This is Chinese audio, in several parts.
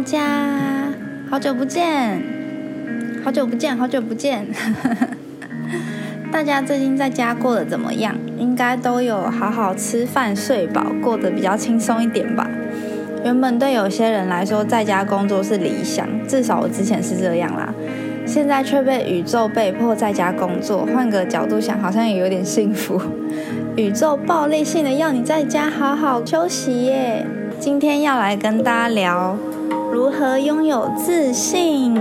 大家，好久不见，好久不见，好久不见。大家最近在家过得怎么样？应该都有好好吃饭、睡饱，过得比较轻松一点吧。原本对有些人来说，在家工作是理想，至少我之前是这样啦。现在却被宇宙被迫在家工作，换个角度想，好像也有点幸福。宇宙暴力性的要你在家好好休息耶。今天要来跟大家聊如何拥有自信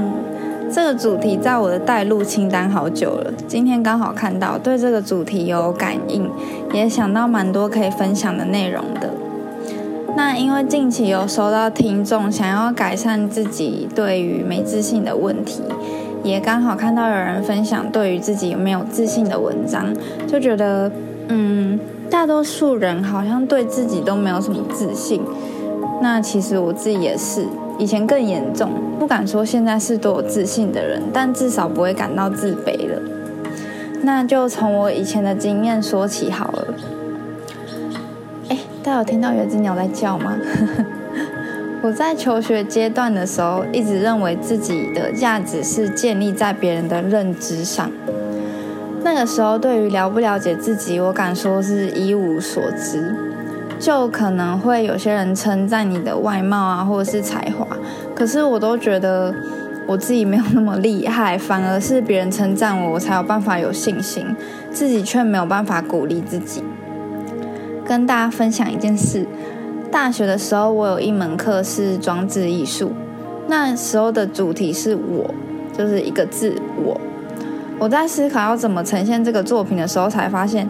这个主题，在我的带路清单好久了。今天刚好看到，对这个主题有感应，也想到蛮多可以分享的内容的。那因为近期有收到听众想要改善自己对于没自信的问题，也刚好看到有人分享对于自己有没有自信的文章，就觉得嗯。大多数人好像对自己都没有什么自信，那其实我自己也是，以前更严重，不敢说现在是多有自信的人，但至少不会感到自卑了。那就从我以前的经验说起好了。哎，大家有听到有只鸟在叫吗？我在求学阶段的时候，一直认为自己的价值是建立在别人的认知上。那个时候，对于了不了解自己，我敢说是一无所知。就可能会有些人称赞你的外貌啊，或者是才华，可是我都觉得我自己没有那么厉害，反而是别人称赞我，我才有办法有信心，自己却没有办法鼓励自己。跟大家分享一件事：大学的时候，我有一门课是装置艺术，那时候的主题是我，就是一个字我。我在思考要怎么呈现这个作品的时候，才发现，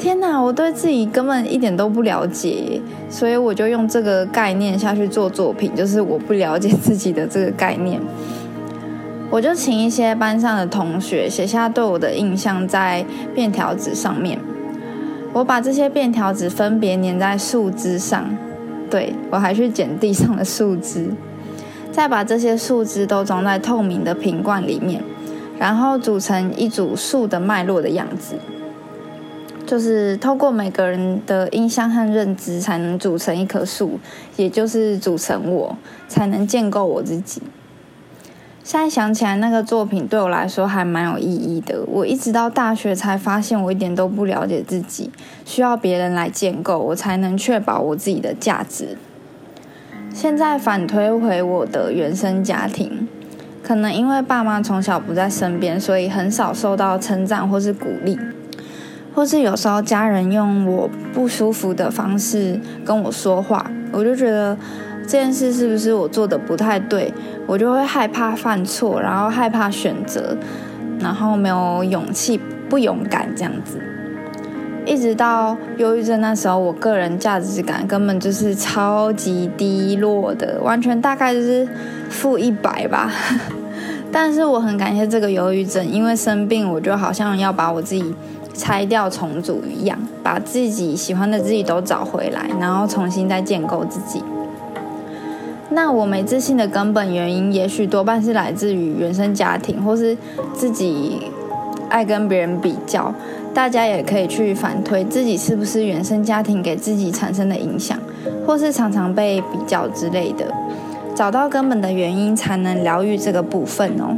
天哪，我对自己根本一点都不了解，所以我就用这个概念下去做作品，就是我不了解自己的这个概念。我就请一些班上的同学写下对我的印象在便条纸上面，我把这些便条纸分别粘在树枝上，对我还去捡地上的树枝，再把这些树枝都装在透明的瓶罐里面。然后组成一组树的脉络的样子，就是透过每个人的印象和认知，才能组成一棵树，也就是组成我，才能建构我自己。现在想起来，那个作品对我来说还蛮有意义的。我一直到大学才发现，我一点都不了解自己，需要别人来建构，我才能确保我自己的价值。现在反推回我的原生家庭。可能因为爸妈从小不在身边，所以很少受到称赞或是鼓励，或是有时候家人用我不舒服的方式跟我说话，我就觉得这件事是不是我做的不太对，我就会害怕犯错，然后害怕选择，然后没有勇气，不勇敢这样子。一直到忧郁症那时候，我个人价值感根本就是超级低落的，完全大概就是负一百吧。但是我很感谢这个忧郁症，因为生病，我就好像要把我自己拆掉重组一样，把自己喜欢的自己都找回来，然后重新再建构自己。那我没自信的根本原因，也许多半是来自于原生家庭，或是自己爱跟别人比较。大家也可以去反推自己是不是原生家庭给自己产生的影响，或是常常被比较之类的。找到根本的原因，才能疗愈这个部分哦。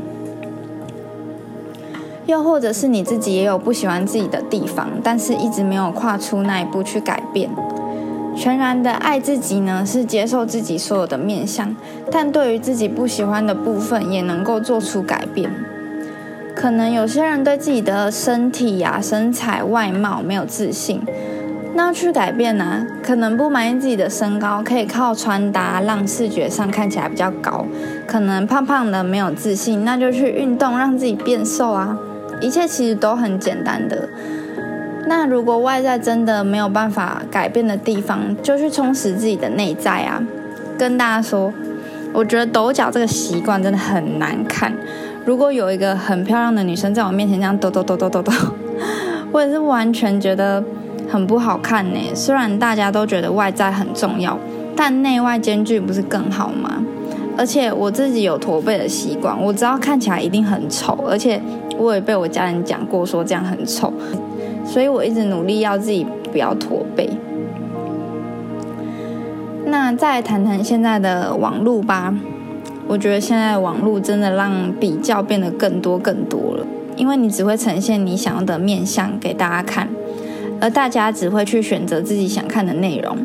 又或者是你自己也有不喜欢自己的地方，但是一直没有跨出那一步去改变。全然的爱自己呢，是接受自己所有的面相，但对于自己不喜欢的部分，也能够做出改变。可能有些人对自己的身体呀、身材、外貌没有自信。那要去改变呢？可能不满意自己的身高，可以靠穿搭让视觉上看起来比较高。可能胖胖的没有自信，那就去运动让自己变瘦啊！一切其实都很简单的。那如果外在真的没有办法改变的地方，就去充实自己的内在啊！跟大家说，我觉得抖脚这个习惯真的很难看。如果有一个很漂亮的女生在我面前这样抖抖抖抖抖抖，我也是完全觉得。很不好看呢。虽然大家都觉得外在很重要，但内外兼具不是更好吗？而且我自己有驼背的习惯，我知道看起来一定很丑，而且我也被我家人讲过说这样很丑，所以我一直努力要自己不要驼背。那再谈谈现在的网络吧，我觉得现在网络真的让比较变得更多更多了，因为你只会呈现你想要的面相给大家看，而大家只会去选择自己想看的内容。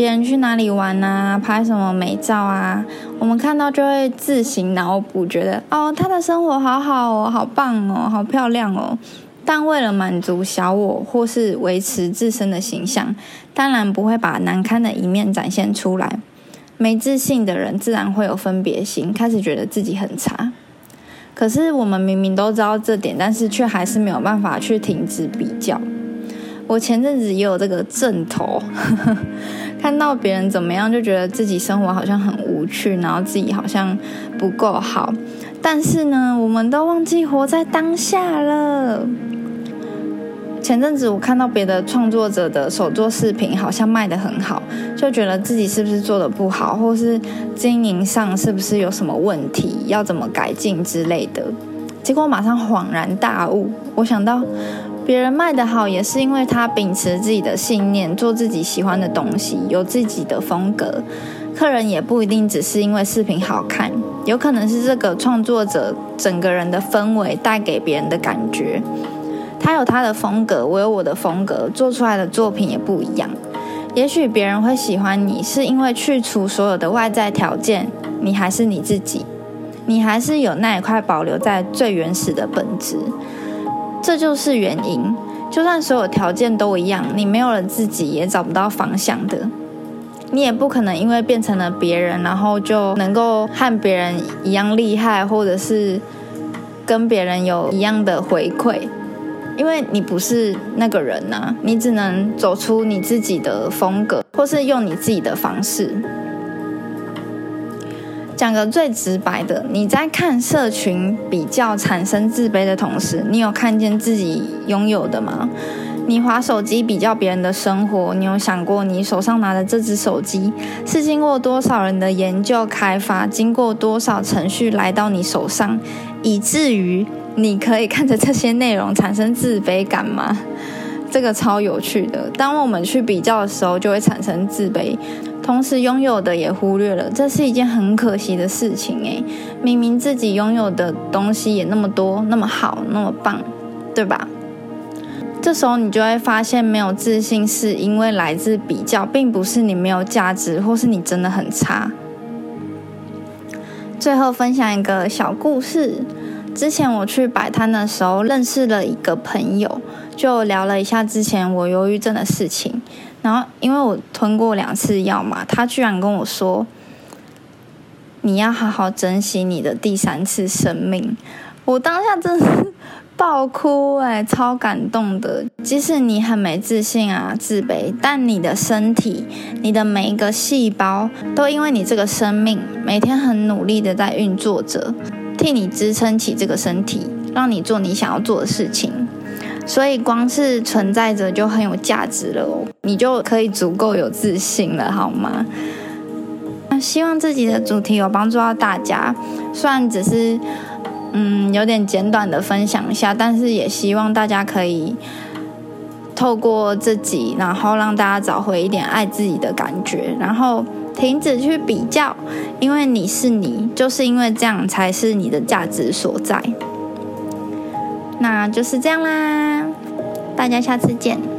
别人去哪里玩啊，拍什么美照啊，我们看到就会自行脑补，觉得哦，他的生活好好哦，好棒哦，好漂亮哦。但为了满足小我或是维持自身的形象，当然不会把难堪的一面展现出来。没自信的人自然会有分别心，开始觉得自己很差。可是我们明明都知道这点，但是却还是没有办法去停止比较。我前阵子也有这个阵头。看到别人怎么样，就觉得自己生活好像很无趣，然后自己好像不够好。但是呢，我们都忘记活在当下了。前阵子我看到别的创作者的手作视频好像卖得很好，就觉得自己是不是做的不好，或是经营上是不是有什么问题，要怎么改进之类的。结果马上恍然大悟，我想到。别人卖得好，也是因为他秉持自己的信念，做自己喜欢的东西，有自己的风格。客人也不一定只是因为视频好看，有可能是这个创作者整个人的氛围带给别人的感觉。他有他的风格，我有我的风格，做出来的作品也不一样。也许别人会喜欢你，是因为去除所有的外在条件，你还是你自己，你还是有那一块保留在最原始的本质。这就是原因。就算所有条件都一样，你没有了自己，也找不到方向的。你也不可能因为变成了别人，然后就能够和别人一样厉害，或者是跟别人有一样的回馈，因为你不是那个人呐。你只能走出你自己的风格，或是用你自己的方式。讲个最直白的，你在看社群比较产生自卑的同时，你有看见自己拥有的吗？你划手机比较别人的生活，你有想过你手上拿的这只手机是经过多少人的研究开发，经过多少程序来到你手上，以至于你可以看着这些内容产生自卑感吗？这个超有趣的。当我们去比较的时候，就会产生自卑。同时拥有的也忽略了，这是一件很可惜的事情诶，明明自己拥有的东西也那么多，那么好，那么棒，对吧？这时候你就会发现，没有自信是因为来自比较，并不是你没有价值，或是你真的很差。最后分享一个小故事，之前我去摆摊的时候，认识了一个朋友，就聊了一下之前我忧郁症的事情。然后，因为我吞过两次药嘛，他居然跟我说：“你要好好珍惜你的第三次生命。”我当下真是爆哭哎，超感动的。即使你很没自信啊、自卑，但你的身体、你的每一个细胞，都因为你这个生命每天很努力的在运作着，替你支撑起这个身体，让你做你想要做的事情。所以，光是存在着就很有价值了哦，你就可以足够有自信了，好吗？那希望自己的主题有帮助到大家，虽然只是嗯有点简短的分享一下，但是也希望大家可以透过自己，然后让大家找回一点爱自己的感觉，然后停止去比较，因为你是你，就是因为这样才是你的价值所在。那就是这样啦，大家下次见。